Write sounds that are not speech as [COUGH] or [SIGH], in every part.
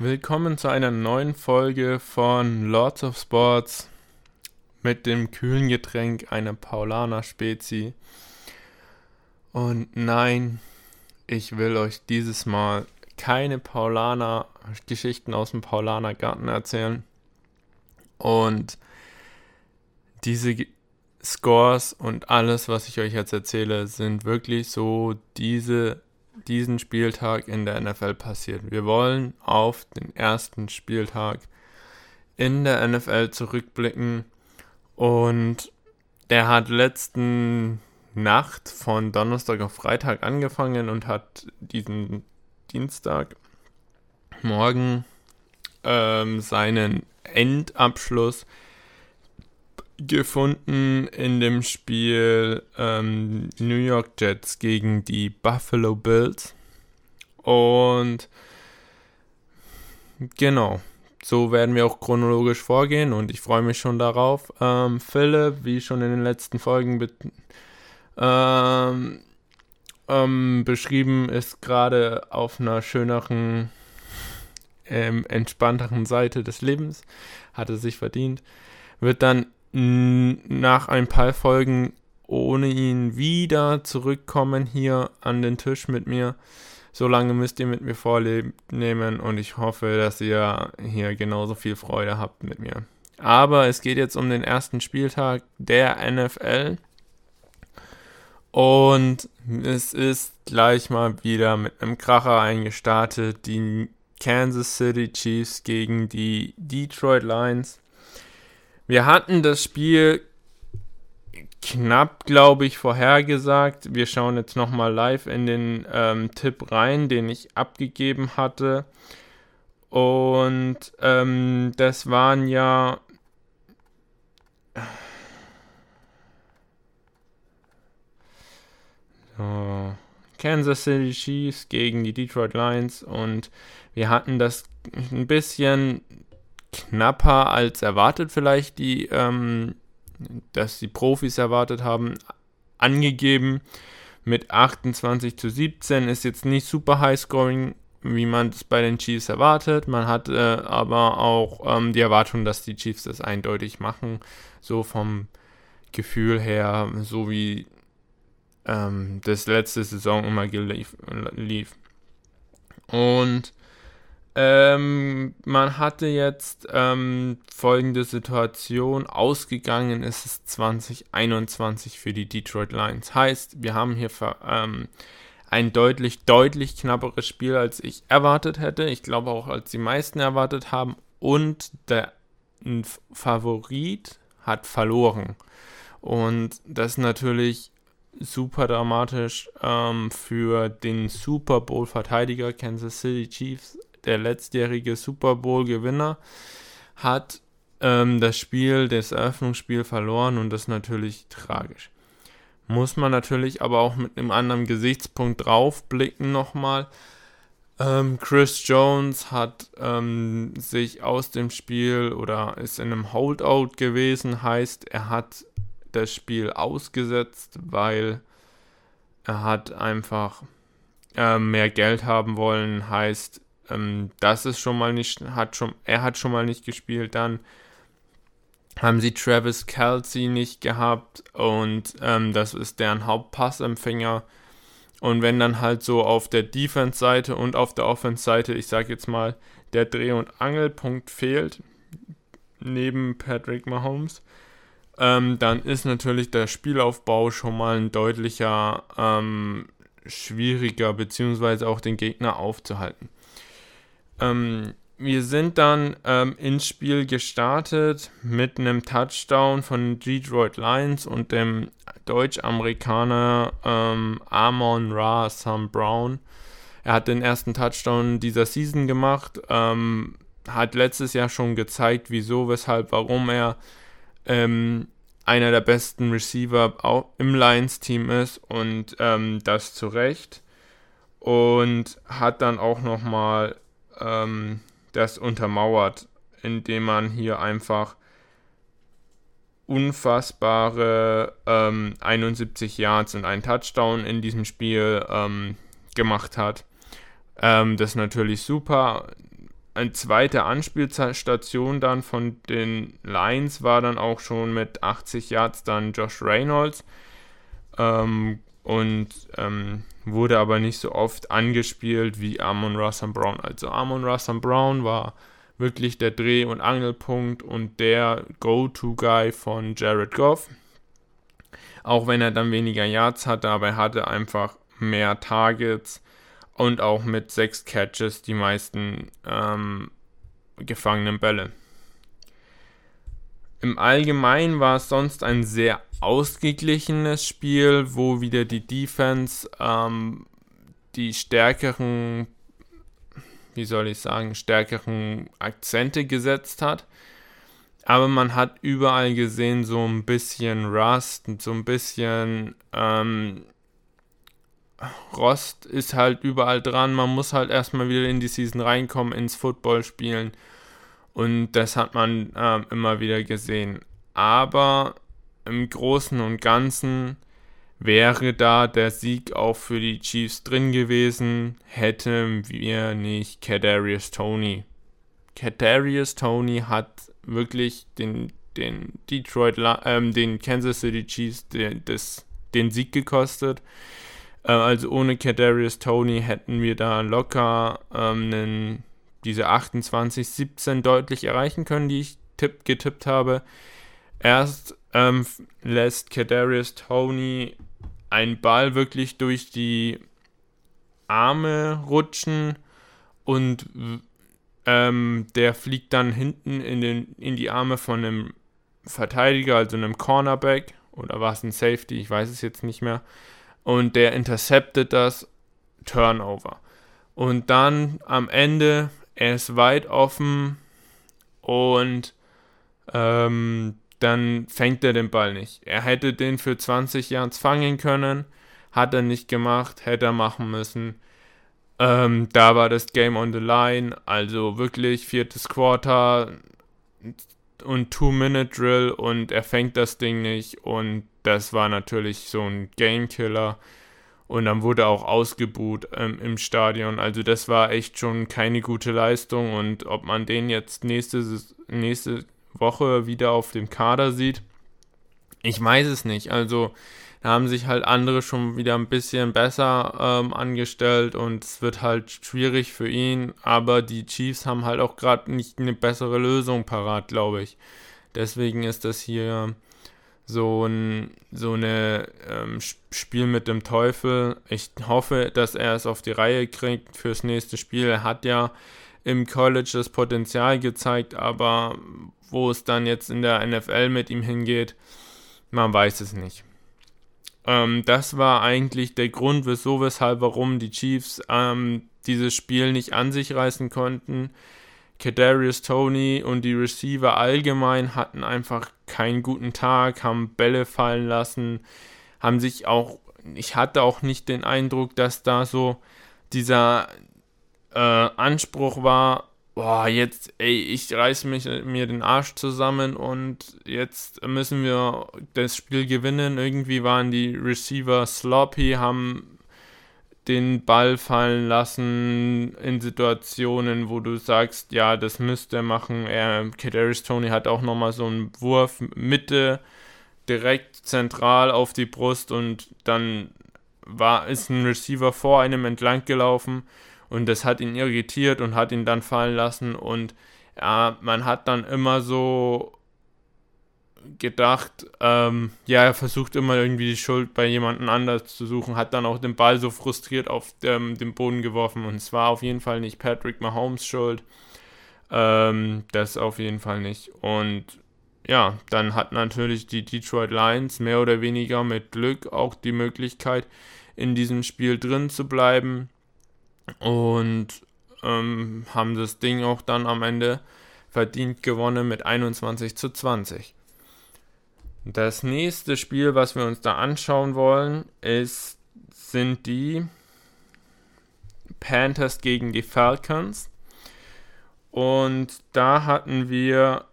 Willkommen zu einer neuen Folge von Lords of Sports mit dem kühlen Getränk einer Paulaner Spezi. Und nein, ich will euch dieses Mal keine Paulaner Geschichten aus dem Paulaner Garten erzählen. Und diese Scores und alles, was ich euch jetzt erzähle, sind wirklich so diese diesen Spieltag in der NFL passiert. Wir wollen auf den ersten Spieltag in der NFL zurückblicken und der hat letzten Nacht von Donnerstag auf Freitag angefangen und hat diesen Dienstag morgen ähm, seinen Endabschluss gefunden in dem Spiel ähm, New York Jets gegen die Buffalo Bills. Und genau, so werden wir auch chronologisch vorgehen und ich freue mich schon darauf. Ähm, Philipp, wie schon in den letzten Folgen ähm, ähm, beschrieben, ist gerade auf einer schöneren, ähm, entspannteren Seite des Lebens, hat es sich verdient. Wird dann nach ein paar Folgen ohne ihn wieder zurückkommen hier an den Tisch mit mir. Solange müsst ihr mit mir vornehmen und ich hoffe, dass ihr hier genauso viel Freude habt mit mir. Aber es geht jetzt um den ersten Spieltag der NFL. Und es ist gleich mal wieder mit einem Kracher eingestartet. Die Kansas City Chiefs gegen die Detroit Lions. Wir hatten das Spiel knapp, glaube ich, vorhergesagt. Wir schauen jetzt nochmal live in den ähm, Tipp rein, den ich abgegeben hatte. Und ähm, das waren ja. So. Kansas City Chiefs gegen die Detroit Lions und wir hatten das ein bisschen knapper als erwartet vielleicht die, ähm, dass die Profis erwartet haben, angegeben. Mit 28 zu 17 ist jetzt nicht super high scoring, wie man es bei den Chiefs erwartet. Man hat äh, aber auch ähm, die Erwartung, dass die Chiefs das eindeutig machen. So vom Gefühl her, so wie ähm, das letzte Saison immer lief. Und ähm, man hatte jetzt ähm, folgende Situation. Ausgegangen ist es 2021 für die Detroit Lions. Heißt, wir haben hier ähm, ein deutlich, deutlich knapperes Spiel, als ich erwartet hätte. Ich glaube auch, als die meisten erwartet haben. Und der Favorit hat verloren. Und das ist natürlich super dramatisch ähm, für den Super Bowl-Verteidiger Kansas City Chiefs der letztjährige Super Bowl-Gewinner, hat ähm, das Spiel, das Eröffnungsspiel verloren und das ist natürlich tragisch. Muss man natürlich aber auch mit einem anderen Gesichtspunkt draufblicken nochmal. Ähm, Chris Jones hat ähm, sich aus dem Spiel oder ist in einem Holdout gewesen, heißt, er hat das Spiel ausgesetzt, weil er hat einfach äh, mehr Geld haben wollen, heißt, ähm, das ist schon mal nicht, hat schon, er hat schon mal nicht gespielt. Dann haben sie Travis Kelsey nicht gehabt und ähm, das ist deren Hauptpassempfänger. Und wenn dann halt so auf der Defense-Seite und auf der Offense-Seite, ich sag jetzt mal, der Dreh- und Angelpunkt fehlt, neben Patrick Mahomes, ähm, dann ist natürlich der Spielaufbau schon mal ein deutlicher ähm, schwieriger, beziehungsweise auch den Gegner aufzuhalten. Ähm, wir sind dann ähm, ins Spiel gestartet mit einem Touchdown von Detroit Lions und dem Deutsch-Amerikaner ähm, Amon Ra Sam Brown. Er hat den ersten Touchdown dieser Season gemacht, ähm, hat letztes Jahr schon gezeigt, wieso, weshalb, warum er ähm, einer der besten Receiver im Lions-Team ist und ähm, das zu Recht. Und hat dann auch nochmal ähm, das untermauert, indem man hier einfach unfassbare ähm, 71 Yards und einen Touchdown in diesem Spiel ähm, gemacht hat. Ähm, das ist natürlich super. eine zweite Anspielstation dann von den Lions war dann auch schon mit 80 Yards dann Josh Reynolds ähm, und ähm, wurde aber nicht so oft angespielt wie Amon Russell Brown. Also Amon Russell Brown war wirklich der Dreh- und Angelpunkt und der Go-To-Guy von Jared Goff. Auch wenn er dann weniger Yards hatte, aber er hatte einfach mehr Targets und auch mit sechs Catches die meisten ähm, gefangenen Bälle. Im Allgemeinen war es sonst ein sehr ausgeglichenes Spiel, wo wieder die Defense ähm, die stärkeren, wie soll ich sagen, stärkeren Akzente gesetzt hat. Aber man hat überall gesehen, so ein bisschen Rust, so ein bisschen ähm, Rost ist halt überall dran. Man muss halt erstmal wieder in die Season reinkommen, ins Football spielen. Und das hat man äh, immer wieder gesehen. Aber im Großen und Ganzen wäre da der Sieg auch für die Chiefs drin gewesen, hätten wir nicht Kadarius Tony. Kadarius Tony hat wirklich den, den Detroit, ähm, den Kansas City Chiefs den, des, den Sieg gekostet. Äh, also ohne Kadarius Tony hätten wir da locker ähm, einen, diese 28-17 deutlich erreichen können, die ich tipp, getippt habe. Erst ähm, lässt Kadarius Tony einen Ball wirklich durch die Arme rutschen und ähm, der fliegt dann hinten in, den, in die Arme von einem Verteidiger, also einem Cornerback oder war es ein Safety, ich weiß es jetzt nicht mehr und der interceptet das Turnover. Und dann am Ende, er ist weit offen und ähm, dann fängt er den Ball nicht. Er hätte den für 20 Yards fangen können, hat er nicht gemacht, hätte er machen müssen. Ähm, da war das Game on the line, also wirklich viertes Quarter und Two-Minute-Drill und er fängt das Ding nicht und das war natürlich so ein Game-Killer. Und dann wurde auch ausgebuht ähm, im Stadion. Also das war echt schon keine gute Leistung. Und ob man den jetzt nächste, nächste Woche wieder auf dem Kader sieht, ich weiß es nicht. Also da haben sich halt andere schon wieder ein bisschen besser ähm, angestellt und es wird halt schwierig für ihn. Aber die Chiefs haben halt auch gerade nicht eine bessere Lösung parat, glaube ich. Deswegen ist das hier so ein so eine ähm, Spiel mit dem Teufel. Ich hoffe, dass er es auf die Reihe kriegt fürs nächste Spiel. Er hat ja im College das Potenzial gezeigt, aber wo es dann jetzt in der NFL mit ihm hingeht, man weiß es nicht. Ähm, das war eigentlich der Grund, wieso, weshalb, warum die Chiefs ähm, dieses Spiel nicht an sich reißen konnten. Kadarius Tony und die Receiver allgemein hatten einfach keinen guten Tag, haben Bälle fallen lassen, haben sich auch, ich hatte auch nicht den Eindruck, dass da so dieser äh, Anspruch war, boah, jetzt, ey, ich reiße mich, mir den Arsch zusammen und jetzt müssen wir das Spiel gewinnen. Irgendwie waren die Receiver sloppy, haben den Ball fallen lassen in Situationen, wo du sagst, ja, das müsste er machen. Er, Kadarius Tony hat auch nochmal so einen Wurf Mitte direkt zentral auf die Brust und dann war ist ein Receiver vor einem entlang gelaufen und das hat ihn irritiert und hat ihn dann fallen lassen und ja, man hat dann immer so gedacht, ähm, ja, er versucht immer irgendwie die Schuld bei jemandem anders zu suchen, hat dann auch den Ball so frustriert auf dem, den Boden geworfen und es war auf jeden Fall nicht Patrick Mahomes Schuld. Ähm, das auf jeden Fall nicht. Und ja, dann hat natürlich die Detroit Lions mehr oder weniger mit Glück auch die Möglichkeit, in diesem Spiel drin zu bleiben und ähm, haben das Ding auch dann am Ende verdient gewonnen mit 21 zu 20. Das nächste Spiel, was wir uns da anschauen wollen, ist, sind die Panthers gegen die Falcons. Und da hatten wir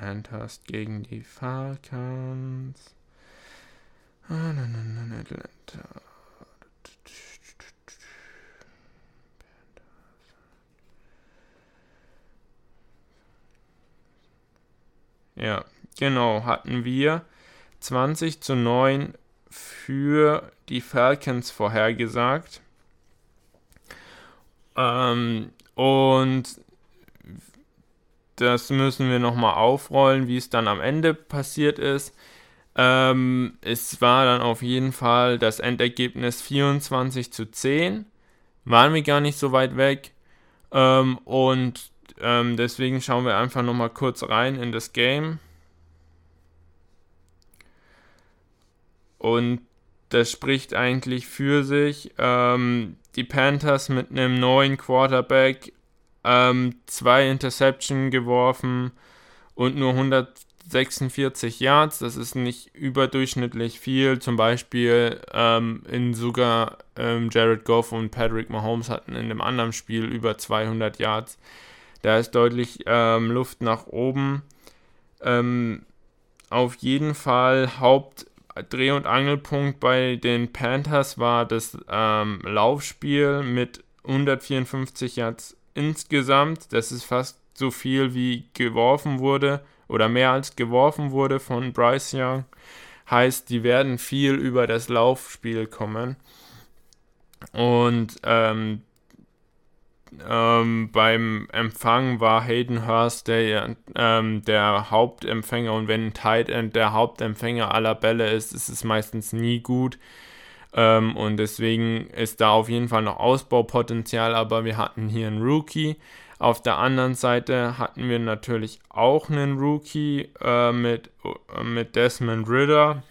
Panthers gegen die Falcons. Ja, genau, hatten wir 20 zu 9 für die Falcons vorhergesagt. Ähm, und das müssen wir nochmal aufrollen, wie es dann am Ende passiert ist. Ähm, es war dann auf jeden Fall das Endergebnis 24 zu 10. Waren wir gar nicht so weit weg. Ähm, und ähm, deswegen schauen wir einfach nochmal kurz rein in das Game. Und das spricht eigentlich für sich. Ähm, die Panthers mit einem neuen Quarterback, ähm, zwei Interception geworfen und nur 146 Yards. Das ist nicht überdurchschnittlich viel. Zum Beispiel ähm, in sogar ähm, Jared Goff und Patrick Mahomes hatten in dem anderen Spiel über 200 Yards. Da ist deutlich ähm, Luft nach oben. Ähm, auf jeden Fall Haupt Dreh- und Angelpunkt bei den Panthers war das ähm, Laufspiel mit 154 Yards insgesamt. Das ist fast so viel wie geworfen wurde oder mehr als geworfen wurde von Bryce Young. Heißt, die werden viel über das Laufspiel kommen. Und ähm, ähm, beim Empfang war Hayden Hurst der, ähm, der Hauptempfänger und wenn ein Tight End der Hauptempfänger aller Bälle ist, ist es meistens nie gut. Ähm, und deswegen ist da auf jeden Fall noch Ausbaupotenzial, aber wir hatten hier einen Rookie. Auf der anderen Seite hatten wir natürlich auch einen Rookie äh, mit, äh, mit Desmond Ritter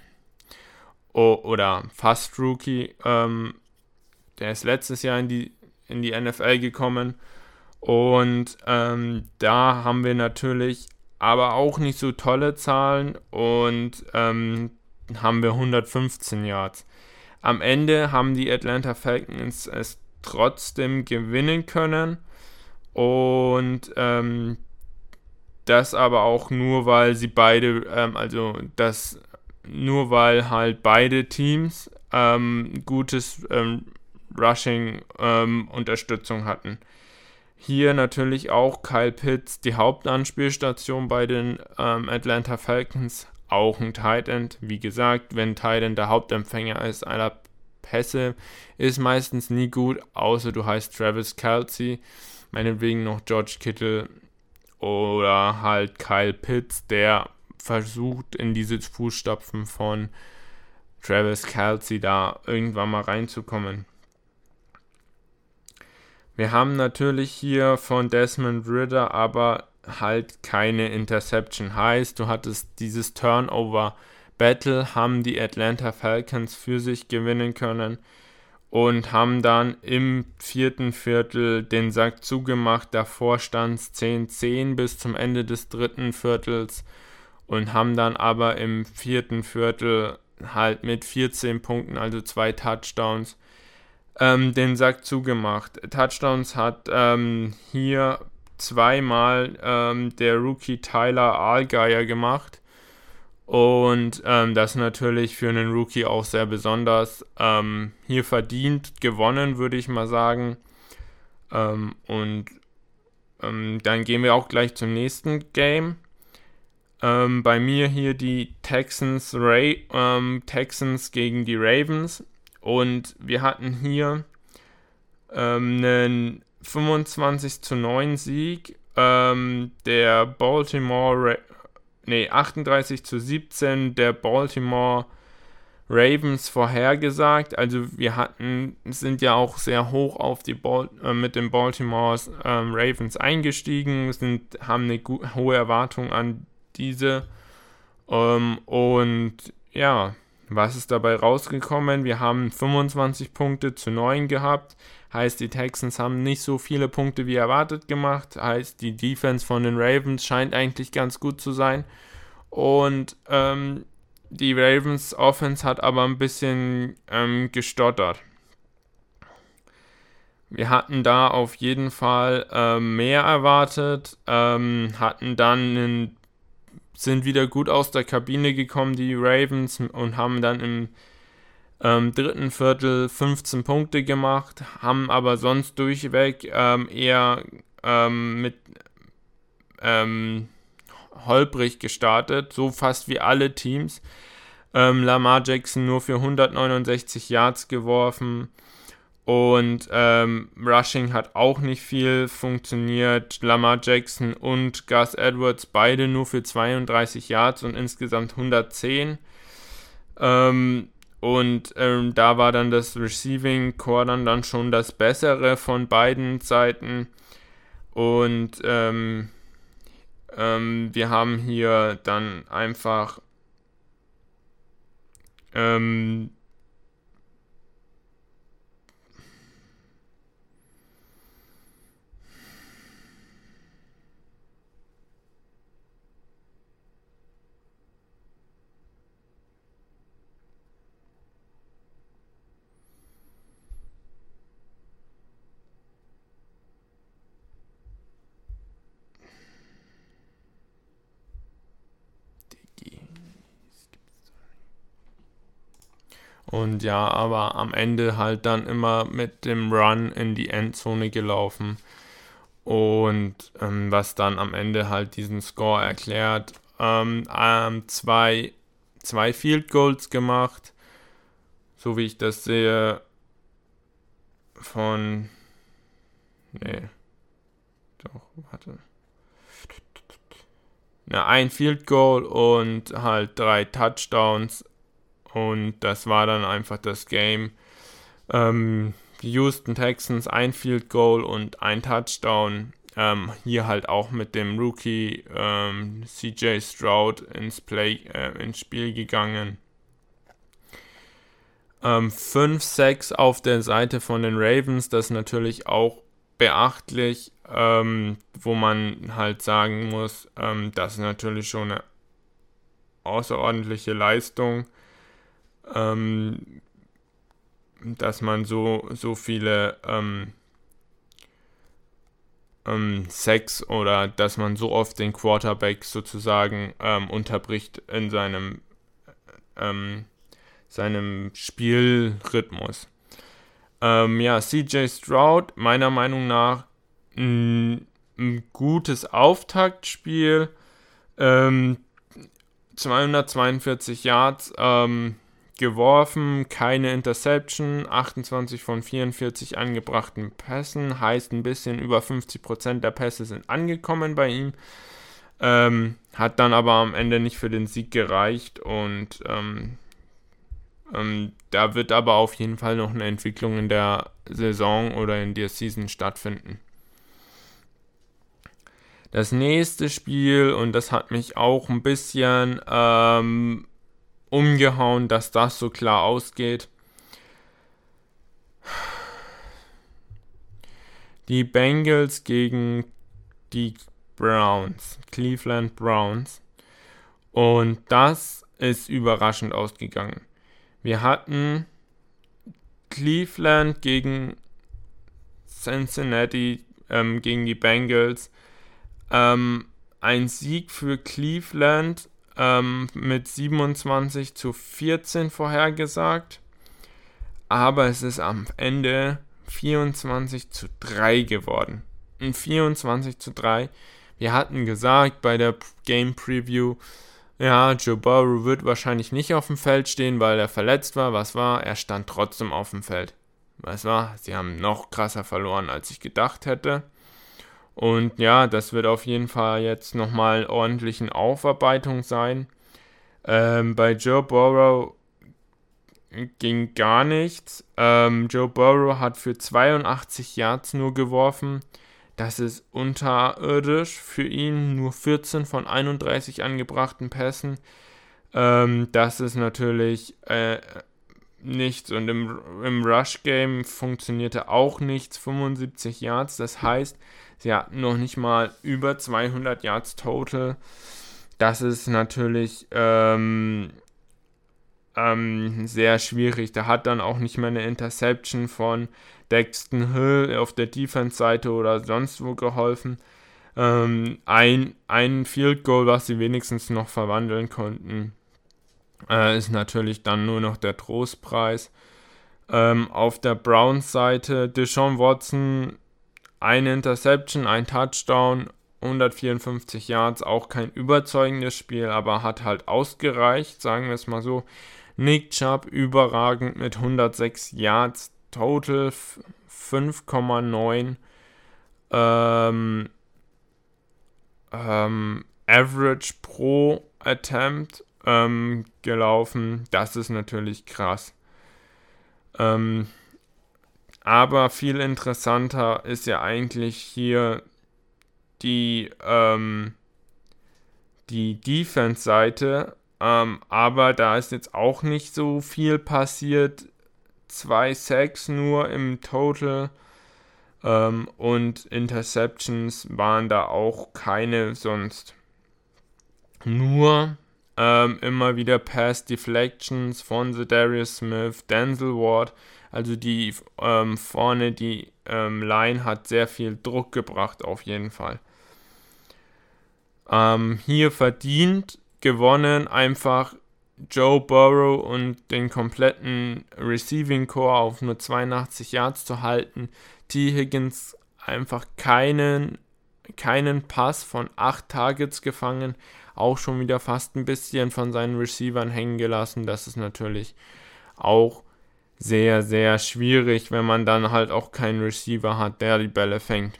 o oder fast Rookie. Ähm, der ist letztes Jahr in die in die NFL gekommen. Und ähm, da haben wir natürlich aber auch nicht so tolle Zahlen und ähm, haben wir 115 Yards. Am Ende haben die Atlanta Falcons es trotzdem gewinnen können und ähm, das aber auch nur, weil sie beide, ähm, also das nur weil halt beide Teams ähm, gutes ähm, Rushing-Unterstützung ähm, hatten. Hier natürlich auch Kyle Pitts, die Hauptanspielstation bei den ähm, Atlanta Falcons, auch ein Tight End. Wie gesagt, wenn Tight End der Hauptempfänger ist einer Pässe, ist meistens nie gut, außer du heißt Travis Kelsey, meinetwegen noch George Kittle oder halt Kyle Pitts, der versucht in diese Fußstapfen von Travis Kelsey da irgendwann mal reinzukommen. Wir haben natürlich hier von Desmond Ritter aber halt keine Interception. Heißt, du hattest dieses Turnover Battle, haben die Atlanta Falcons für sich gewinnen können und haben dann im vierten Viertel den Sack zugemacht. Davor stand es 10-10 bis zum Ende des dritten Viertels und haben dann aber im vierten Viertel halt mit 14 Punkten, also zwei Touchdowns, ähm, den Sack zugemacht. Touchdowns hat ähm, hier zweimal ähm, der Rookie Tyler Allgeier gemacht. Und ähm, das natürlich für einen Rookie auch sehr besonders. Ähm, hier verdient gewonnen, würde ich mal sagen. Ähm, und dann gehen wir auch gleich zum nächsten Game. bei mir hier die Texans, Ray, Texans gegen die Ravens. Und wir hatten hier ähm, einen 25 zu 9 Sieg ähm, der Baltimore, Ra nee, 38 zu 17 der Baltimore Ravens vorhergesagt. Also wir hatten, sind ja auch sehr hoch auf die Bal äh, mit den Baltimore ähm, Ravens eingestiegen, sind, haben eine hohe Erwartung an diese. Ähm, und ja, was ist dabei rausgekommen? Wir haben 25 Punkte zu 9 gehabt. Heißt, die Texans haben nicht so viele Punkte wie erwartet gemacht. Heißt, die Defense von den Ravens scheint eigentlich ganz gut zu sein. Und ähm, die Ravens Offense hat aber ein bisschen ähm, gestottert. Wir hatten da auf jeden Fall ähm, mehr erwartet, ähm, hatten dann einen sind wieder gut aus der Kabine gekommen, die Ravens, und haben dann im ähm, dritten Viertel 15 Punkte gemacht, haben aber sonst durchweg ähm, eher ähm, mit ähm, holprig gestartet, so fast wie alle Teams. Ähm, Lamar Jackson nur für 169 Yards geworfen. Und ähm, Rushing hat auch nicht viel funktioniert. Lamar Jackson und Gus Edwards beide nur für 32 Yards und insgesamt 110. Ähm, und ähm, da war dann das Receiving Core dann, dann schon das bessere von beiden Seiten. Und ähm, ähm, wir haben hier dann einfach ähm, Und ja, aber am Ende halt dann immer mit dem Run in die Endzone gelaufen. Und ähm, was dann am Ende halt diesen Score erklärt. Ähm, ähm, zwei, zwei Field Goals gemacht. So wie ich das sehe. Von. Nee. Doch, warte. Na, ein Field Goal und halt drei Touchdowns und das war dann einfach das Game. Ähm, die Houston Texans ein Field Goal und ein Touchdown. Ähm, hier halt auch mit dem Rookie ähm, CJ Stroud ins Play, äh, ins Spiel gegangen. 5-6 ähm, auf der Seite von den Ravens, das ist natürlich auch beachtlich, ähm, wo man halt sagen muss, ähm, das ist natürlich schon eine außerordentliche Leistung ähm, dass man so, so viele ähm, ähm, Sex oder dass man so oft den Quarterback sozusagen ähm, unterbricht in seinem, ähm, seinem Spielrhythmus. Ähm, ja, CJ Stroud, meiner Meinung nach ein gutes Auftaktspiel. 242 Yards, ähm, geworfen, keine Interception, 28 von 44 angebrachten Pässen, heißt ein bisschen über 50% der Pässe sind angekommen bei ihm. Ähm, hat dann aber am Ende nicht für den Sieg gereicht und ähm, ähm, da wird aber auf jeden Fall noch eine Entwicklung in der Saison oder in der Season stattfinden. Das nächste Spiel, und das hat mich auch ein bisschen ähm, umgehauen, dass das so klar ausgeht. Die Bengals gegen die Browns, Cleveland Browns. Und das ist überraschend ausgegangen. Wir hatten Cleveland gegen Cincinnati, ähm, gegen die Bengals. Ähm, ein Sieg für Cleveland ähm, mit 27 zu 14 vorhergesagt. Aber es ist am Ende 24 zu 3 geworden. Und 24 zu 3. Wir hatten gesagt bei der Game Preview, ja, Joe Burrow wird wahrscheinlich nicht auf dem Feld stehen, weil er verletzt war. Was war? Er stand trotzdem auf dem Feld. Was war? Sie haben noch krasser verloren, als ich gedacht hätte. Und ja, das wird auf jeden Fall jetzt nochmal ordentlich in Aufarbeitung sein. Ähm, bei Joe Burrow ging gar nichts. Ähm, Joe Burrow hat für 82 Yards nur geworfen. Das ist unterirdisch für ihn. Nur 14 von 31 angebrachten Pässen. Ähm, das ist natürlich äh, nichts. Und im, im Rush-Game funktionierte auch nichts. 75 Yards. Das heißt, Sie hatten noch nicht mal über 200 Yards total. Das ist natürlich ähm, ähm, sehr schwierig. Da hat dann auch nicht mehr eine Interception von Dexton Hill auf der Defense-Seite oder sonst wo geholfen. Ähm, ein, ein Field Goal, was sie wenigstens noch verwandeln konnten. Äh, ist natürlich dann nur noch der Trostpreis. Ähm, auf der Browns-Seite Deshaun Watson, eine Interception, ein Touchdown, 154 Yards, auch kein überzeugendes Spiel, aber hat halt ausgereicht, sagen wir es mal so. Nick Chubb überragend mit 106 Yards, Total 5,9 ähm, ähm, Average pro Attempt ähm, gelaufen. Das ist natürlich krass. Ähm, aber viel interessanter ist ja eigentlich hier die, ähm, die Defense-Seite. Ähm, aber da ist jetzt auch nicht so viel passiert. Zwei Sacks nur im Total. Ähm, und Interceptions waren da auch keine sonst. Nur ähm, immer wieder Pass Deflections von The Darius Smith, Denzel Ward. Also die ähm, vorne, die ähm, Line hat sehr viel Druck gebracht auf jeden Fall. Ähm, hier verdient gewonnen einfach Joe Burrow und den kompletten Receiving Core auf nur 82 Yards zu halten. T. Higgins einfach keinen, keinen Pass von 8 Targets gefangen, auch schon wieder fast ein bisschen von seinen Receivern hängen gelassen. Das ist natürlich auch sehr, sehr schwierig, wenn man dann halt auch keinen Receiver hat, der die Bälle fängt.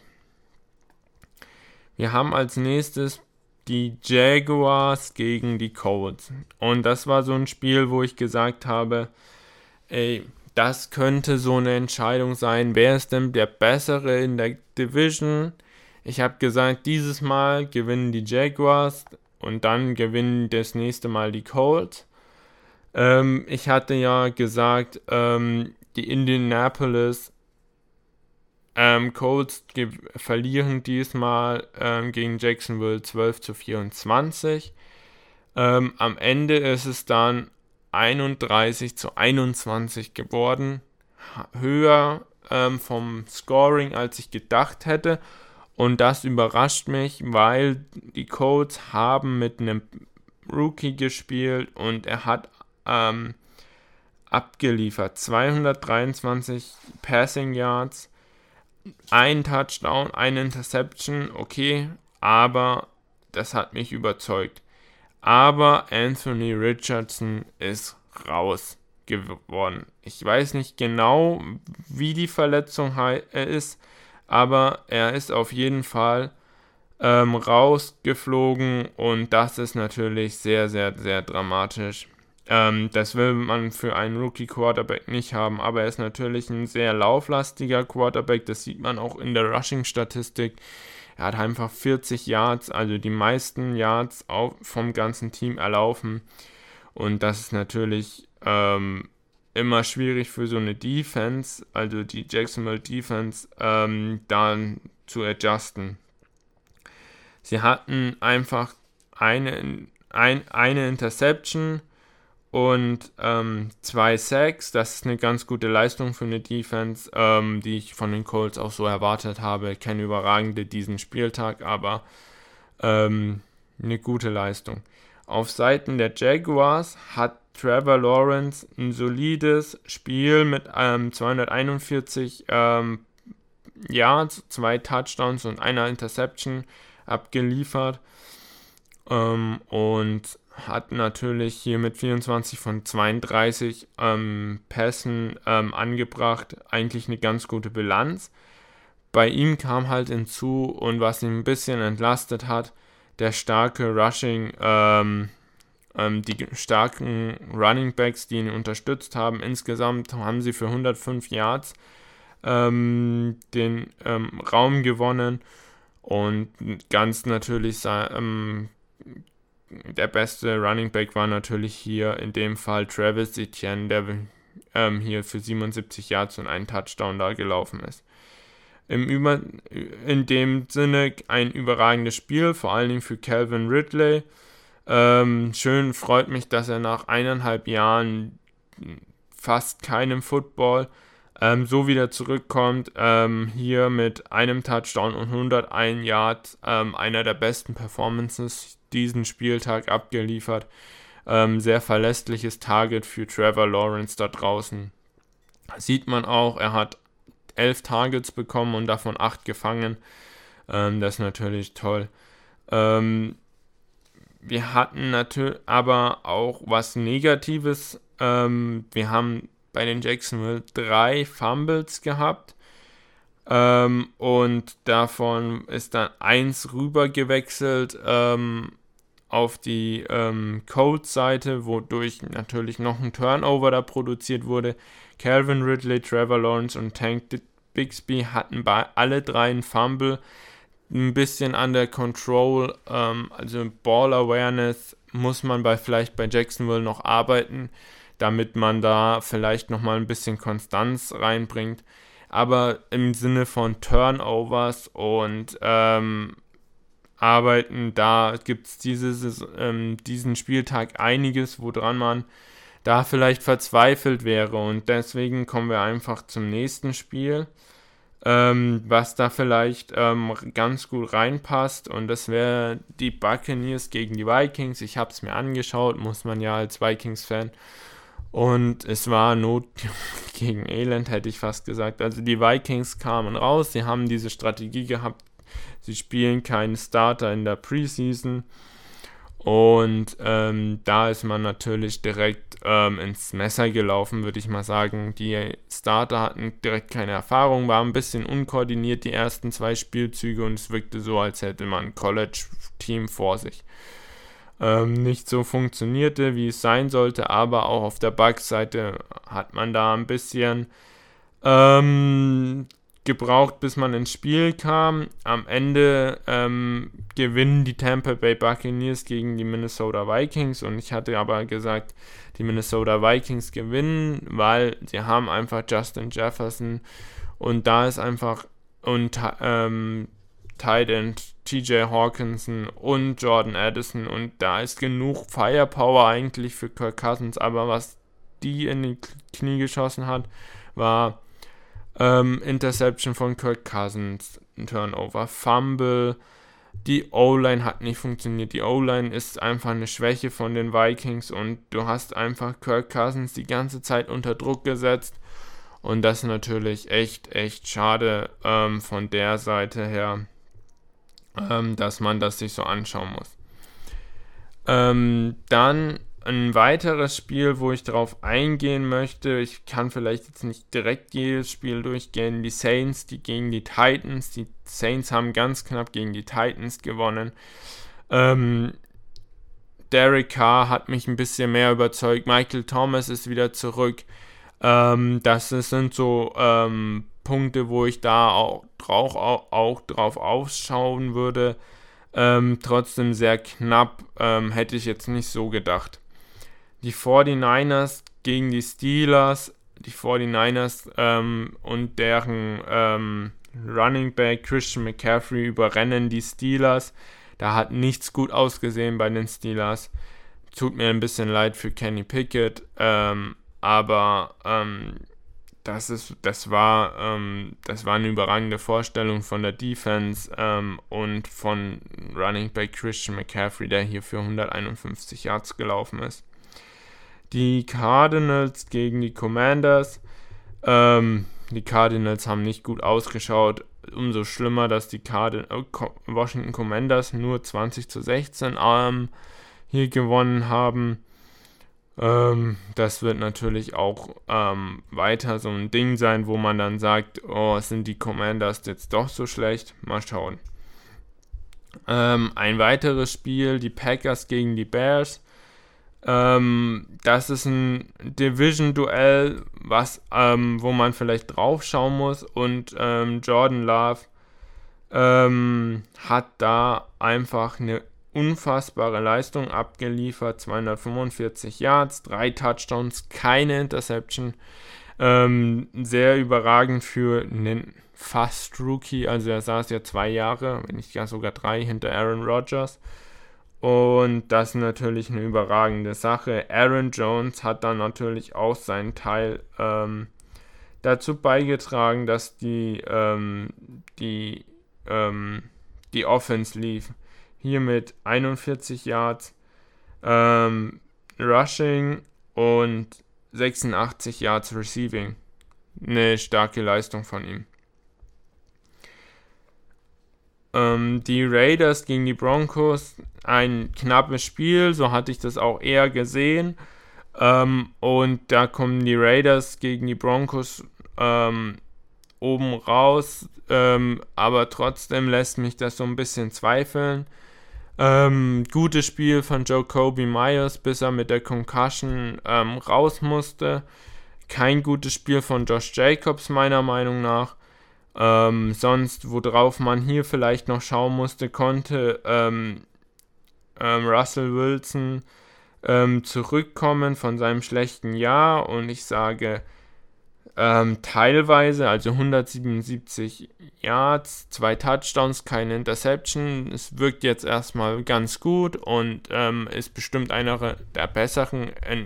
Wir haben als nächstes die Jaguars gegen die Colts. Und das war so ein Spiel, wo ich gesagt habe, ey, das könnte so eine Entscheidung sein. Wer ist denn der Bessere in der Division? Ich habe gesagt, dieses Mal gewinnen die Jaguars und dann gewinnen das nächste Mal die Colts. Ähm, ich hatte ja gesagt, ähm, die Indianapolis ähm, Colts verlieren diesmal ähm, gegen Jacksonville 12 zu 24. Ähm, am Ende ist es dann 31 zu 21 geworden. Höher ähm, vom Scoring, als ich gedacht hätte. Und das überrascht mich, weil die Colts haben mit einem Rookie gespielt und er hat ähm, abgeliefert. 223 Passing Yards, ein Touchdown, eine Interception, okay, aber das hat mich überzeugt. Aber Anthony Richardson ist raus geworden. Ich weiß nicht genau, wie die Verletzung ist, aber er ist auf jeden Fall ähm, rausgeflogen und das ist natürlich sehr, sehr, sehr dramatisch. Ähm, das will man für einen Rookie-Quarterback nicht haben, aber er ist natürlich ein sehr lauflastiger Quarterback, das sieht man auch in der Rushing-Statistik. Er hat einfach 40 Yards, also die meisten Yards vom ganzen Team erlaufen. Und das ist natürlich ähm, immer schwierig für so eine Defense, also die Jacksonville Defense, ähm, dann zu adjusten. Sie hatten einfach eine, ein, eine Interception und ähm, zwei Sacks. Das ist eine ganz gute Leistung für eine Defense, ähm, die ich von den Colts auch so erwartet habe. Keine überragende diesen Spieltag, aber ähm, eine gute Leistung. Auf Seiten der Jaguars hat Trevor Lawrence ein solides Spiel mit 241 ähm, ähm, Yards, zwei Touchdowns und einer Interception abgeliefert. Ähm, und hat natürlich hier mit 24 von 32 ähm, Pässen ähm, angebracht, eigentlich eine ganz gute Bilanz. Bei ihm kam halt hinzu und was ihn ein bisschen entlastet hat, der starke Rushing, ähm, ähm die starken Running Backs, die ihn unterstützt haben. Insgesamt haben sie für 105 Yards ähm, den ähm, Raum gewonnen und ganz natürlich der beste Running Back war natürlich hier in dem Fall Travis Etienne, der ähm, hier für 77 Yards und einen Touchdown da gelaufen ist. Im Über in dem Sinne ein überragendes Spiel, vor allen Dingen für Calvin Ridley. Ähm, schön freut mich, dass er nach eineinhalb Jahren fast keinem Football ähm, so wieder zurückkommt. Ähm, hier mit einem Touchdown und 101 Yards, ähm, einer der besten Performances diesen Spieltag abgeliefert. ähm, sehr verlässliches Target für Trevor Lawrence da draußen. Sieht man auch, er hat elf Targets bekommen und davon acht gefangen. Ähm, das ist natürlich toll. Ähm, wir hatten natürlich aber auch was Negatives. Ähm, wir haben bei den Jacksonville drei Fumbles gehabt. Ähm, und davon ist dann eins rüber gewechselt ähm, auf die ähm, Code-Seite, wodurch natürlich noch ein Turnover da produziert wurde. Calvin Ridley, Trevor Lawrence und Tank Bixby hatten bei alle drei einen Fumble. Ein bisschen an der Control, ähm, also Ball Awareness muss man bei vielleicht bei Jacksonville noch arbeiten, damit man da vielleicht nochmal ein bisschen Konstanz reinbringt. Aber im Sinne von Turnovers und ähm, Arbeiten, da gibt es ähm, diesen Spieltag einiges, woran man da vielleicht verzweifelt wäre. Und deswegen kommen wir einfach zum nächsten Spiel, ähm, was da vielleicht ähm, ganz gut reinpasst. Und das wäre die Buccaneers gegen die Vikings. Ich habe es mir angeschaut, muss man ja als Vikings-Fan. Und es war Not [LAUGHS] gegen Elend, hätte ich fast gesagt. Also die Vikings kamen raus, sie haben diese Strategie gehabt, sie spielen keinen Starter in der Preseason und ähm, da ist man natürlich direkt ähm, ins Messer gelaufen, würde ich mal sagen. Die Starter hatten direkt keine Erfahrung, waren ein bisschen unkoordiniert die ersten zwei Spielzüge und es wirkte so, als hätte man ein College-Team vor sich. Ähm, nicht so funktionierte, wie es sein sollte, aber auch auf der Bugs-Seite hat man da ein bisschen ähm, gebraucht, bis man ins Spiel kam. Am Ende ähm, gewinnen die Tampa Bay Buccaneers gegen die Minnesota Vikings. Und ich hatte aber gesagt, die Minnesota Vikings gewinnen, weil sie haben einfach Justin Jefferson. Und da ist einfach und ähm, Tight End TJ Hawkinson und Jordan Addison. Und da ist genug Firepower eigentlich für Kirk Cousins, aber was die in die Knie geschossen hat, war ähm, Interception von Kirk Cousins, Turnover, Fumble. Die O-Line hat nicht funktioniert. Die O-Line ist einfach eine Schwäche von den Vikings und du hast einfach Kirk Cousins die ganze Zeit unter Druck gesetzt. Und das ist natürlich echt, echt schade ähm, von der Seite her, ähm, dass man das sich so anschauen muss. Ähm, dann ein weiteres Spiel, wo ich darauf eingehen möchte, ich kann vielleicht jetzt nicht direkt jedes Spiel durchgehen, die Saints, die gegen die Titans, die Saints haben ganz knapp gegen die Titans gewonnen. Ähm, Derek Carr hat mich ein bisschen mehr überzeugt, Michael Thomas ist wieder zurück. Ähm, das sind so ähm, Punkte, wo ich da auch, drauf, auch, drauf ausschauen würde. Ähm, trotzdem sehr knapp, ähm, hätte ich jetzt nicht so gedacht die 49ers gegen die Steelers, die 49ers ähm, und deren ähm, Running Back Christian McCaffrey überrennen die Steelers. Da hat nichts gut ausgesehen bei den Steelers. Tut mir ein bisschen leid für Kenny Pickett, ähm, aber ähm, das, ist, das, war, ähm, das war eine überragende Vorstellung von der Defense ähm, und von Running Back Christian McCaffrey, der hier für 151 Yards gelaufen ist die Cardinals gegen die Commanders. Ähm, die Cardinals haben nicht gut ausgeschaut. Umso schlimmer, dass die Cardin äh, Washington Commanders nur 20 zu 16 ähm, hier gewonnen haben. Ähm, das wird natürlich auch ähm, weiter so ein Ding sein, wo man dann sagt, oh, sind die Commanders jetzt doch so schlecht? Mal schauen. Ähm, ein weiteres Spiel, die Packers gegen die Bears. Ähm, das ist ein Division-Duell, was, ähm, wo man vielleicht drauf schauen muss. Und ähm, Jordan Love ähm, hat da einfach eine unfassbare Leistung abgeliefert. 245 Yards, drei Touchdowns, keine Interception. Ähm, sehr überragend für einen fast Rookie. Also er saß ja zwei Jahre, wenn nicht gar sogar drei, hinter Aaron Rodgers. Und das ist natürlich eine überragende Sache. Aaron Jones hat dann natürlich auch seinen Teil ähm, dazu beigetragen, dass die, ähm, die, ähm, die Offense lief. Hier mit 41 Yards, ähm, Rushing und 86 Yards Receiving. Eine starke Leistung von ihm. Ähm, die Raiders gegen die Broncos, ein knappes Spiel, so hatte ich das auch eher gesehen. Ähm, und da kommen die Raiders gegen die Broncos ähm, oben raus, ähm, aber trotzdem lässt mich das so ein bisschen zweifeln. Ähm, gutes Spiel von Joe Kobe Myers, bis er mit der Concussion ähm, raus musste. Kein gutes Spiel von Josh Jacobs, meiner Meinung nach. Ähm, sonst, worauf man hier vielleicht noch schauen musste, konnte ähm, ähm, Russell Wilson ähm, zurückkommen von seinem schlechten Jahr und ich sage, ähm, teilweise, also 177 Yards, zwei Touchdowns, keine Interception. Es wirkt jetzt erstmal ganz gut und ähm, ist bestimmt einer der besseren, äh,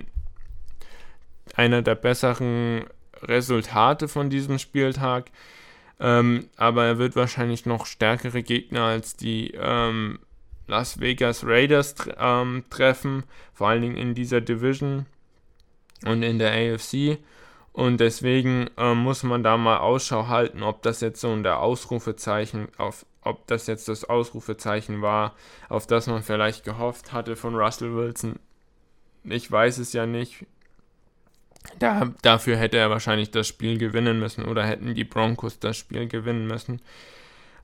einer der besseren Resultate von diesem Spieltag. Ähm, aber er wird wahrscheinlich noch stärkere Gegner als die ähm, Las Vegas Raiders ähm, treffen, vor allen Dingen in dieser Division und in der AFC. Und deswegen äh, muss man da mal Ausschau halten, ob das jetzt so ein Ausrufezeichen, auf, ob das jetzt das Ausrufezeichen war, auf das man vielleicht gehofft hatte von Russell Wilson. Ich weiß es ja nicht. Da, dafür hätte er wahrscheinlich das Spiel gewinnen müssen oder hätten die Broncos das Spiel gewinnen müssen.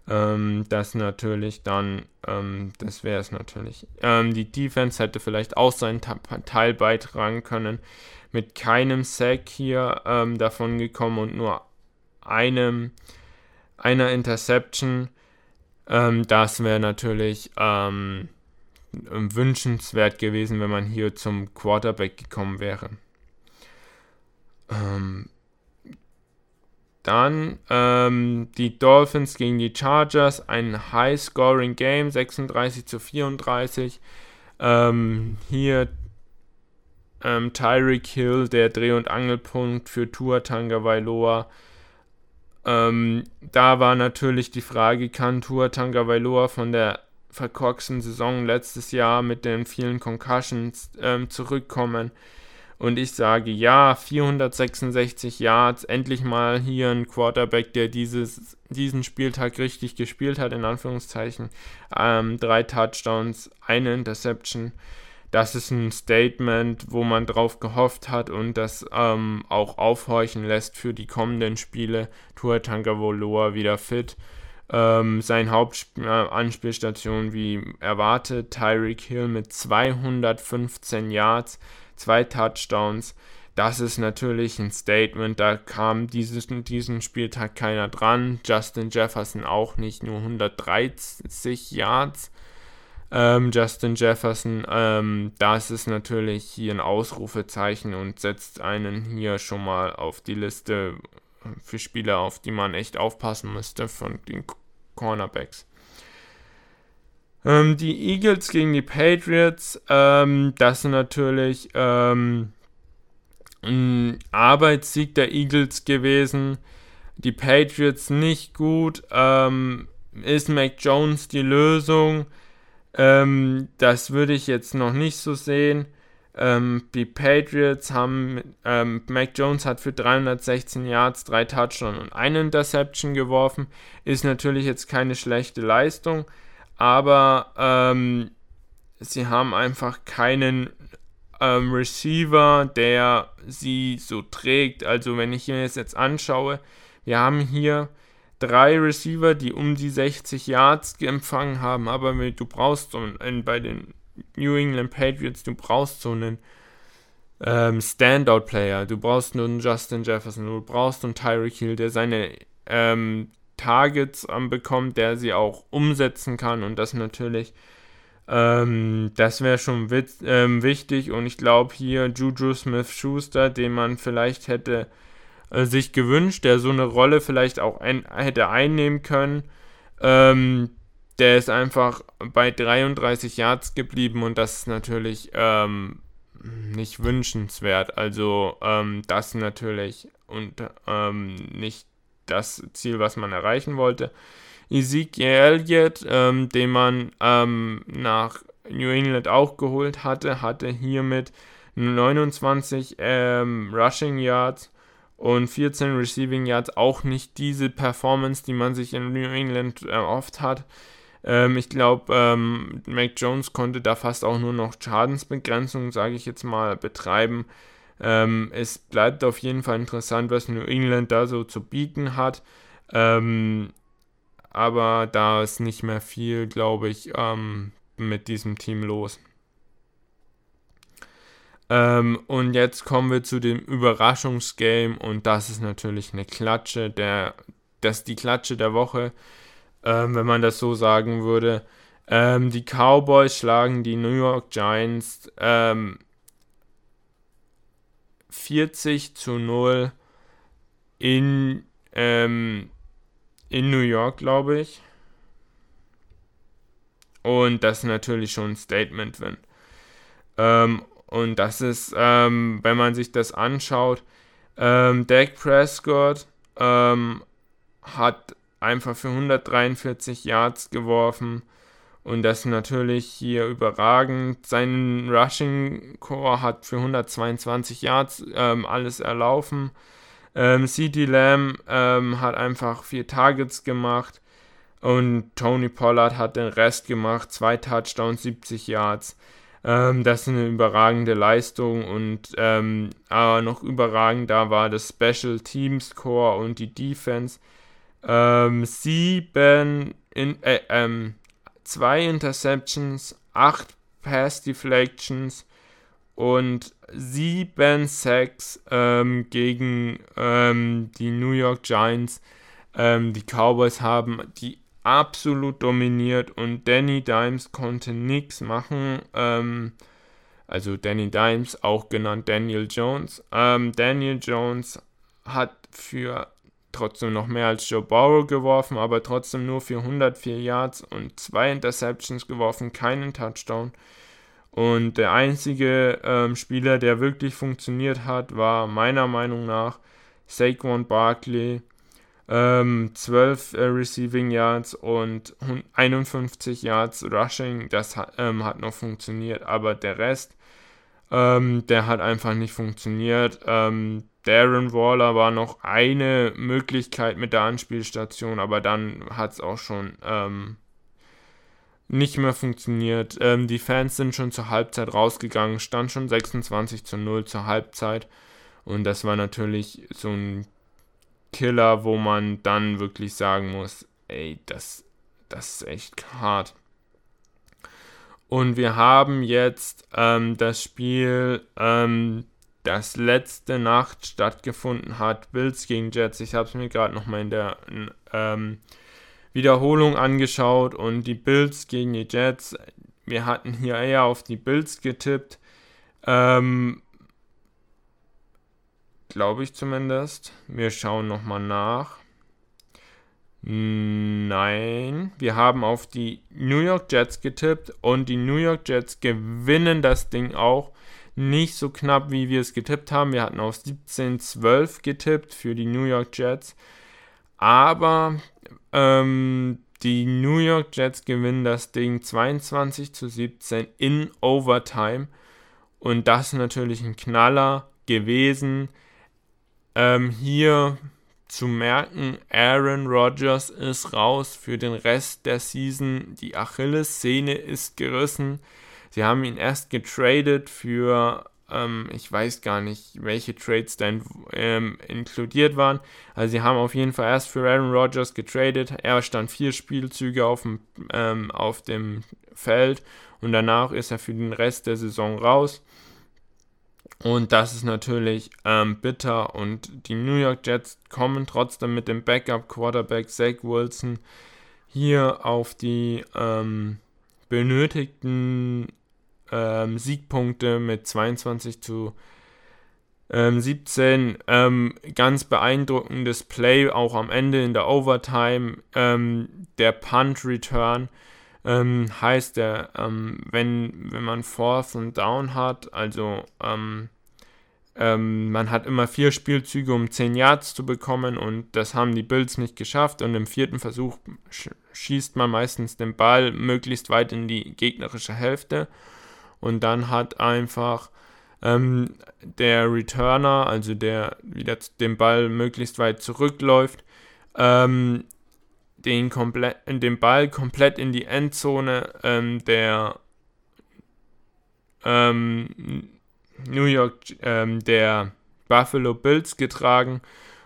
Ähm, das natürlich dann, ähm, das wäre es natürlich. Ähm, die Defense hätte vielleicht auch seinen Teil beitragen können mit keinem Sack hier ähm, davon gekommen und nur einem einer Interception. Ähm, das wäre natürlich ähm, wünschenswert gewesen, wenn man hier zum Quarterback gekommen wäre. Ähm, dann ähm, die Dolphins gegen die Chargers, ein High-Scoring-Game, 36 zu 34. Ähm, hier ähm, Tyreek Hill, der Dreh- und Angelpunkt für Tua Tagovailoa. Ähm, da war natürlich die Frage, kann Tua Tagovailoa von der verkorksten Saison letztes Jahr mit den vielen Concussions ähm, zurückkommen? Und ich sage ja, 466 Yards, endlich mal hier ein Quarterback, der dieses, diesen Spieltag richtig gespielt hat, in Anführungszeichen. Ähm, drei Touchdowns, eine Interception das ist ein Statement, wo man drauf gehofft hat und das ähm, auch aufhorchen lässt für die kommenden Spiele. Tua Tagovailoa wieder fit. Ähm, sein Hauptanspielstation wie erwartet. Tyreek Hill mit 215 Yards, zwei Touchdowns. Das ist natürlich ein Statement. Da kam dieses, diesen Spieltag keiner dran. Justin Jefferson auch nicht, nur 130 Yards. Ähm, Justin Jefferson, ähm, das ist natürlich hier ein Ausrufezeichen und setzt einen hier schon mal auf die Liste für Spieler, auf die man echt aufpassen müsste von den Cornerbacks. Ähm, die Eagles gegen die Patriots, ähm, das ist natürlich ähm, ein Arbeitssieg der Eagles gewesen. Die Patriots nicht gut. Ähm, ist Mac Jones die Lösung? Ähm, das würde ich jetzt noch nicht so sehen. Ähm, die Patriots haben, Mac Jones hat für 316 Yards, drei Touchdowns und eine Interception geworfen. Ist natürlich jetzt keine schlechte Leistung, aber ähm, sie haben einfach keinen ähm, Receiver, der sie so trägt. Also wenn ich mir das jetzt anschaue, wir haben hier drei Receiver, die um die 60 Yards empfangen haben, aber du brauchst so einen, bei den New England Patriots, du brauchst so einen ähm, Standout-Player, du brauchst nur einen Justin Jefferson, du brauchst einen Tyreek Hill, der seine ähm, Targets ähm, bekommt, der sie auch umsetzen kann und das natürlich, ähm, das wäre schon witz, ähm, wichtig und ich glaube hier Juju Smith-Schuster, den man vielleicht hätte äh, sich gewünscht, der so eine Rolle vielleicht auch ein, hätte einnehmen können. Ähm, der ist einfach bei 33 Yards geblieben und das ist natürlich ähm, nicht wünschenswert. Also ähm, das natürlich und nicht das Ziel, was man erreichen wollte. Ezekiel Elliott, ähm, den man ähm, nach New England auch geholt hatte, hatte hiermit 29 ähm, Rushing Yards und 14 Receiving Yards. Auch nicht diese Performance, die man sich in New England äh, oft hat. Ähm, ich glaube, ähm, Mac Jones konnte da fast auch nur noch Schadensbegrenzung, sage ich jetzt mal, betreiben. Ähm, es bleibt auf jeden Fall interessant, was New England da so zu bieten hat. Ähm, aber da ist nicht mehr viel, glaube ich, ähm, mit diesem Team los. Ähm, und jetzt kommen wir zu dem Überraschungsgame und das ist natürlich eine Klatsche, der, das ist die Klatsche der Woche, ähm, wenn man das so sagen würde. Ähm, die Cowboys schlagen die New York Giants 40 ähm, zu 0 in, ähm, in New York, glaube ich. Und das ist natürlich schon ein Statement-Win. Ähm, und das ist, ähm, wenn man sich das anschaut, ähm, Dak Prescott ähm, hat einfach für 143 Yards geworfen. Und das natürlich hier überragend. Sein Rushing Core hat für 122 Yards ähm, alles erlaufen. Ähm, CD Lamb ähm, hat einfach vier Targets gemacht. Und Tony Pollard hat den Rest gemacht. Zwei Touchdowns, 70 Yards. Ähm, das ist eine überragende Leistung und ähm, aber noch überragender war das Special Teams Core und die Defense. Ähm, sieben, in, äh, ähm, zwei Interceptions, acht Pass Deflections und sieben Sacks ähm, gegen ähm, die New York Giants. Ähm, die Cowboys haben die absolut dominiert und Danny Dimes konnte nichts machen. Ähm, also Danny Dimes, auch genannt Daniel Jones. Ähm, Daniel Jones hat für trotzdem noch mehr als Joe Burrow geworfen, aber trotzdem nur für 104 Yards und zwei Interceptions geworfen, keinen Touchdown. Und der einzige ähm, Spieler, der wirklich funktioniert hat, war meiner Meinung nach Saquon Barkley ähm, 12 äh, Receiving Yards und 51 Yards Rushing, das hat, ähm, hat noch funktioniert, aber der Rest, ähm, der hat einfach nicht funktioniert. Ähm, Darren Waller war noch eine Möglichkeit mit der Anspielstation, aber dann hat es auch schon ähm, nicht mehr funktioniert. Ähm, die Fans sind schon zur Halbzeit rausgegangen, stand schon 26 zu 0 zur Halbzeit. Und das war natürlich so ein Killer, wo man dann wirklich sagen muss, ey, das, das ist echt hart. Und wir haben jetzt ähm, das Spiel, ähm, das letzte Nacht stattgefunden hat, Bills gegen Jets. Ich habe es mir gerade nochmal in der ähm, Wiederholung angeschaut und die Bills gegen die Jets. Wir hatten hier eher auf die Bills getippt. Ähm, Glaube ich zumindest. Wir schauen nochmal nach. Nein, wir haben auf die New York Jets getippt und die New York Jets gewinnen das Ding auch. Nicht so knapp, wie wir es getippt haben. Wir hatten auf 17-12 getippt für die New York Jets. Aber ähm, die New York Jets gewinnen das Ding 22 zu 17 in Overtime. Und das ist natürlich ein Knaller gewesen. Ähm, hier zu merken, Aaron Rodgers ist raus für den Rest der Season. Die Achillessehne ist gerissen. Sie haben ihn erst getradet für, ähm, ich weiß gar nicht, welche Trades dann ähm, inkludiert waren. Also sie haben auf jeden Fall erst für Aaron Rodgers getradet. Er stand vier Spielzüge auf dem, ähm, auf dem Feld und danach ist er für den Rest der Saison raus. Und das ist natürlich ähm, bitter. Und die New York Jets kommen trotzdem mit dem Backup-Quarterback Zach Wilson hier auf die ähm, benötigten ähm, Siegpunkte mit 22 zu 17. Ähm, ähm, ganz beeindruckendes Play, auch am Ende in der Overtime. Ähm, der Punt-Return ähm, heißt der, ähm, wenn, wenn man Fourth und Down hat, also ähm, ähm man hat immer vier Spielzüge, um 10 Yards zu bekommen und das haben die Bills nicht geschafft und im vierten Versuch sch schießt man meistens den Ball möglichst weit in die gegnerische Hälfte und dann hat einfach Ähm, der Returner, also der wieder den Ball möglichst weit zurückläuft, ähm, den, komplett, den Ball komplett in die Endzone ähm, der ähm, New York, ähm, der Buffalo Bills getragen.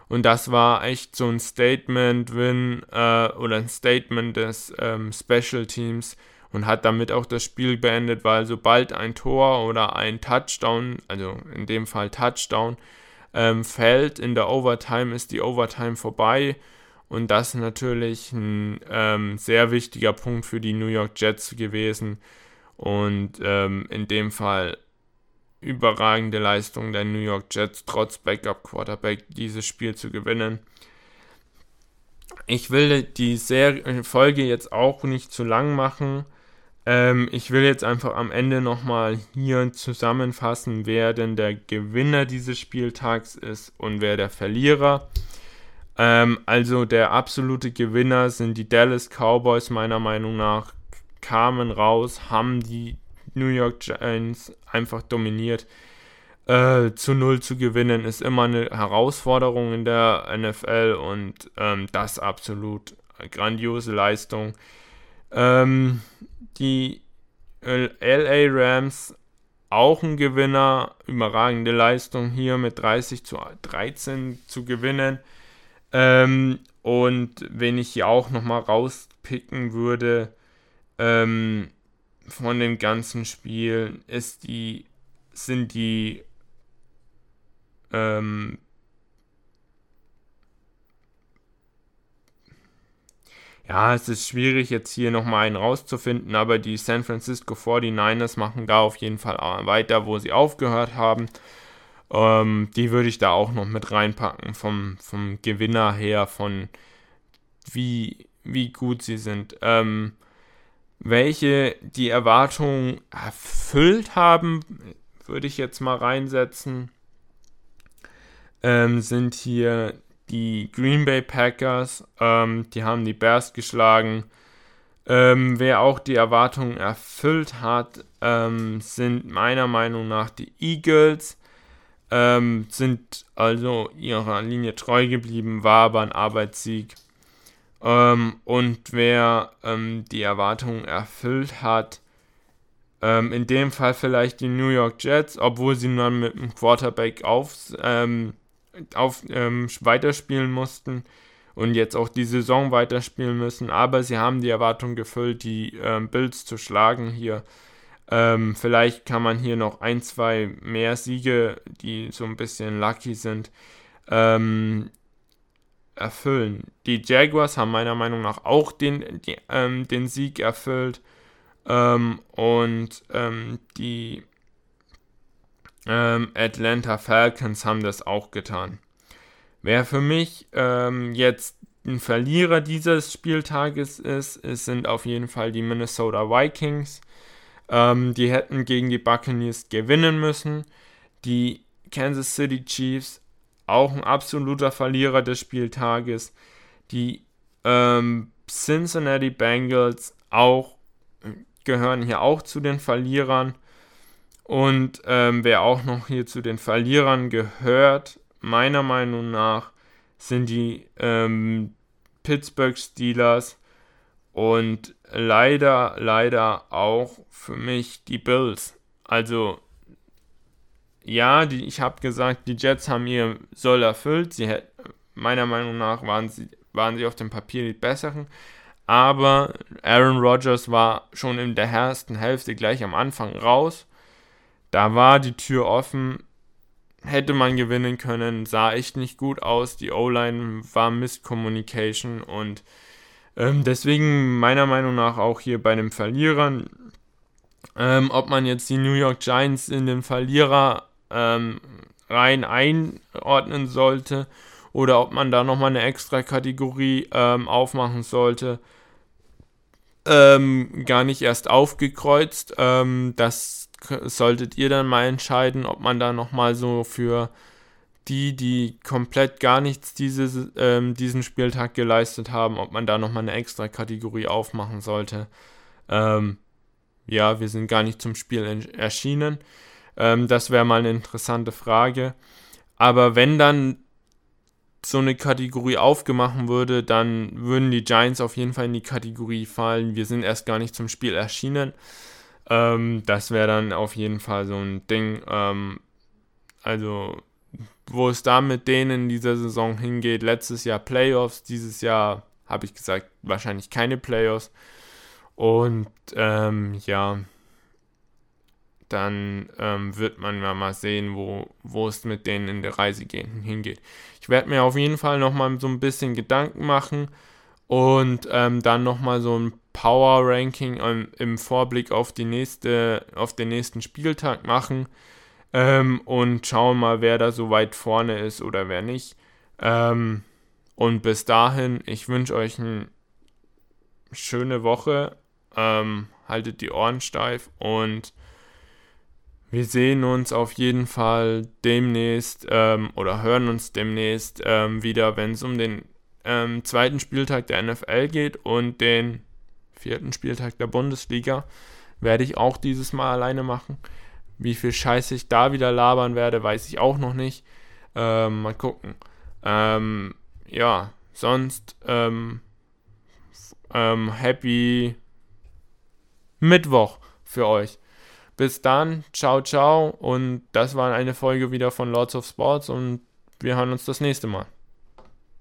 Und das war echt so ein Statement-Win äh, oder ein Statement des ähm, Special Teams und hat damit auch das Spiel beendet, weil sobald ein Tor oder ein Touchdown, also in dem Fall Touchdown, ähm, fällt in der Overtime, ist die Overtime vorbei. Und das ist natürlich ein ähm, sehr wichtiger Punkt für die New York Jets gewesen. Und ähm, in dem Fall überragende Leistung der New York Jets, trotz Backup-Quarterback dieses Spiel zu gewinnen. Ich will die Serie, Folge jetzt auch nicht zu lang machen. Ähm, ich will jetzt einfach am Ende nochmal hier zusammenfassen, wer denn der Gewinner dieses Spieltags ist und wer der Verlierer. Ähm, also der absolute Gewinner sind die Dallas Cowboys meiner Meinung nach, kamen raus, haben die New York Giants einfach dominiert. Äh, zu null zu gewinnen ist immer eine Herausforderung in der NFL und ähm, das absolut grandiose Leistung. Ähm, die LA Rams auch ein Gewinner, überragende Leistung hier mit 30 zu 13 zu gewinnen. Ähm, und wenn ich hier auch nochmal rauspicken würde, ähm, von dem ganzen Spiel ist die, sind die ähm, ja, es ist schwierig jetzt hier nochmal einen rauszufinden, aber die San Francisco 49ers machen da auf jeden Fall weiter, wo sie aufgehört haben. Ähm, die würde ich da auch noch mit reinpacken vom, vom Gewinner her, von wie, wie gut sie sind. Ähm, welche die Erwartungen erfüllt haben, würde ich jetzt mal reinsetzen, ähm, sind hier die Green Bay Packers. Ähm, die haben die Bears geschlagen. Ähm, wer auch die Erwartungen erfüllt hat, ähm, sind meiner Meinung nach die Eagles. Ähm, sind also ihrer Linie treu geblieben, war aber ein Arbeitssieg. Ähm, und wer ähm, die Erwartungen erfüllt hat, in dem Fall vielleicht die New York Jets, obwohl sie dann mit dem Quarterback auf, ähm, auf ähm, weiterspielen mussten und jetzt auch die Saison weiterspielen müssen. Aber sie haben die Erwartung gefüllt, die ähm, Bills zu schlagen hier. vielleicht kann man hier noch ein, zwei mehr Siege, die so ein bisschen lucky sind, ähm, erfüllen. Die Jaguars haben meiner Meinung nach auch den, die, ähm, den Sieg erfüllt. Ähm, und ähm, die ähm, Atlanta Falcons haben das auch getan. Wer für mich ähm, jetzt ein Verlierer dieses Spieltages ist, es sind auf jeden Fall die Minnesota Vikings. Ähm, die hätten gegen die Buccaneers gewinnen müssen. Die Kansas City Chiefs auch ein absoluter Verlierer des Spieltages. Die ähm, Cincinnati Bengals auch gehören hier auch zu den Verlierern. Und ähm, wer auch noch hier zu den Verlierern gehört, meiner Meinung nach, sind die ähm, Pittsburgh Steelers und leider, leider auch für mich die Bills. Also ja, die, ich habe gesagt, die Jets haben ihr Soll erfüllt. Sie meiner Meinung nach waren sie, waren sie auf dem Papier die besseren. Aber Aaron Rodgers war schon in der ersten Hälfte gleich am Anfang raus. Da war die Tür offen. Hätte man gewinnen können, sah echt nicht gut aus. Die O-Line war Misscommunication und ähm, deswegen meiner Meinung nach auch hier bei den Verlierern. Ähm, ob man jetzt die New York Giants in den Verlierer ähm, rein einordnen sollte oder ob man da nochmal eine extra Kategorie ähm, aufmachen sollte. Ähm, gar nicht erst aufgekreuzt. Ähm, das solltet ihr dann mal entscheiden, ob man da nochmal so für die, die komplett gar nichts dieses, ähm, diesen Spieltag geleistet haben, ob man da nochmal eine extra Kategorie aufmachen sollte. Ähm, ja, wir sind gar nicht zum Spiel erschienen. Ähm, das wäre mal eine interessante Frage. Aber wenn dann so eine Kategorie aufgemacht würde, dann würden die Giants auf jeden Fall in die Kategorie fallen. Wir sind erst gar nicht zum Spiel erschienen. Ähm, das wäre dann auf jeden Fall so ein Ding. Ähm, also, wo es da mit denen in dieser Saison hingeht. Letztes Jahr Playoffs, dieses Jahr habe ich gesagt, wahrscheinlich keine Playoffs. Und ähm, ja, dann ähm, wird man ja mal sehen, wo, wo es mit denen in der Reise hingeht. Ich werde mir auf jeden Fall nochmal so ein bisschen Gedanken machen und ähm, dann nochmal so ein Power Ranking im, im Vorblick auf, die nächste, auf den nächsten Spieltag machen ähm, und schauen mal, wer da so weit vorne ist oder wer nicht. Ähm, und bis dahin, ich wünsche euch eine schöne Woche. Ähm, haltet die Ohren steif und wir sehen uns auf jeden Fall demnächst ähm, oder hören uns demnächst ähm, wieder, wenn es um den ähm, zweiten Spieltag der NFL geht und den vierten Spieltag der Bundesliga. Werde ich auch dieses Mal alleine machen. Wie viel Scheiße ich da wieder labern werde, weiß ich auch noch nicht. Ähm, mal gucken. Ähm, ja, sonst ähm, happy Mittwoch für euch. Bis dann, ciao, ciao. Und das war eine Folge wieder von Lords of Sports und wir hören uns das nächste Mal.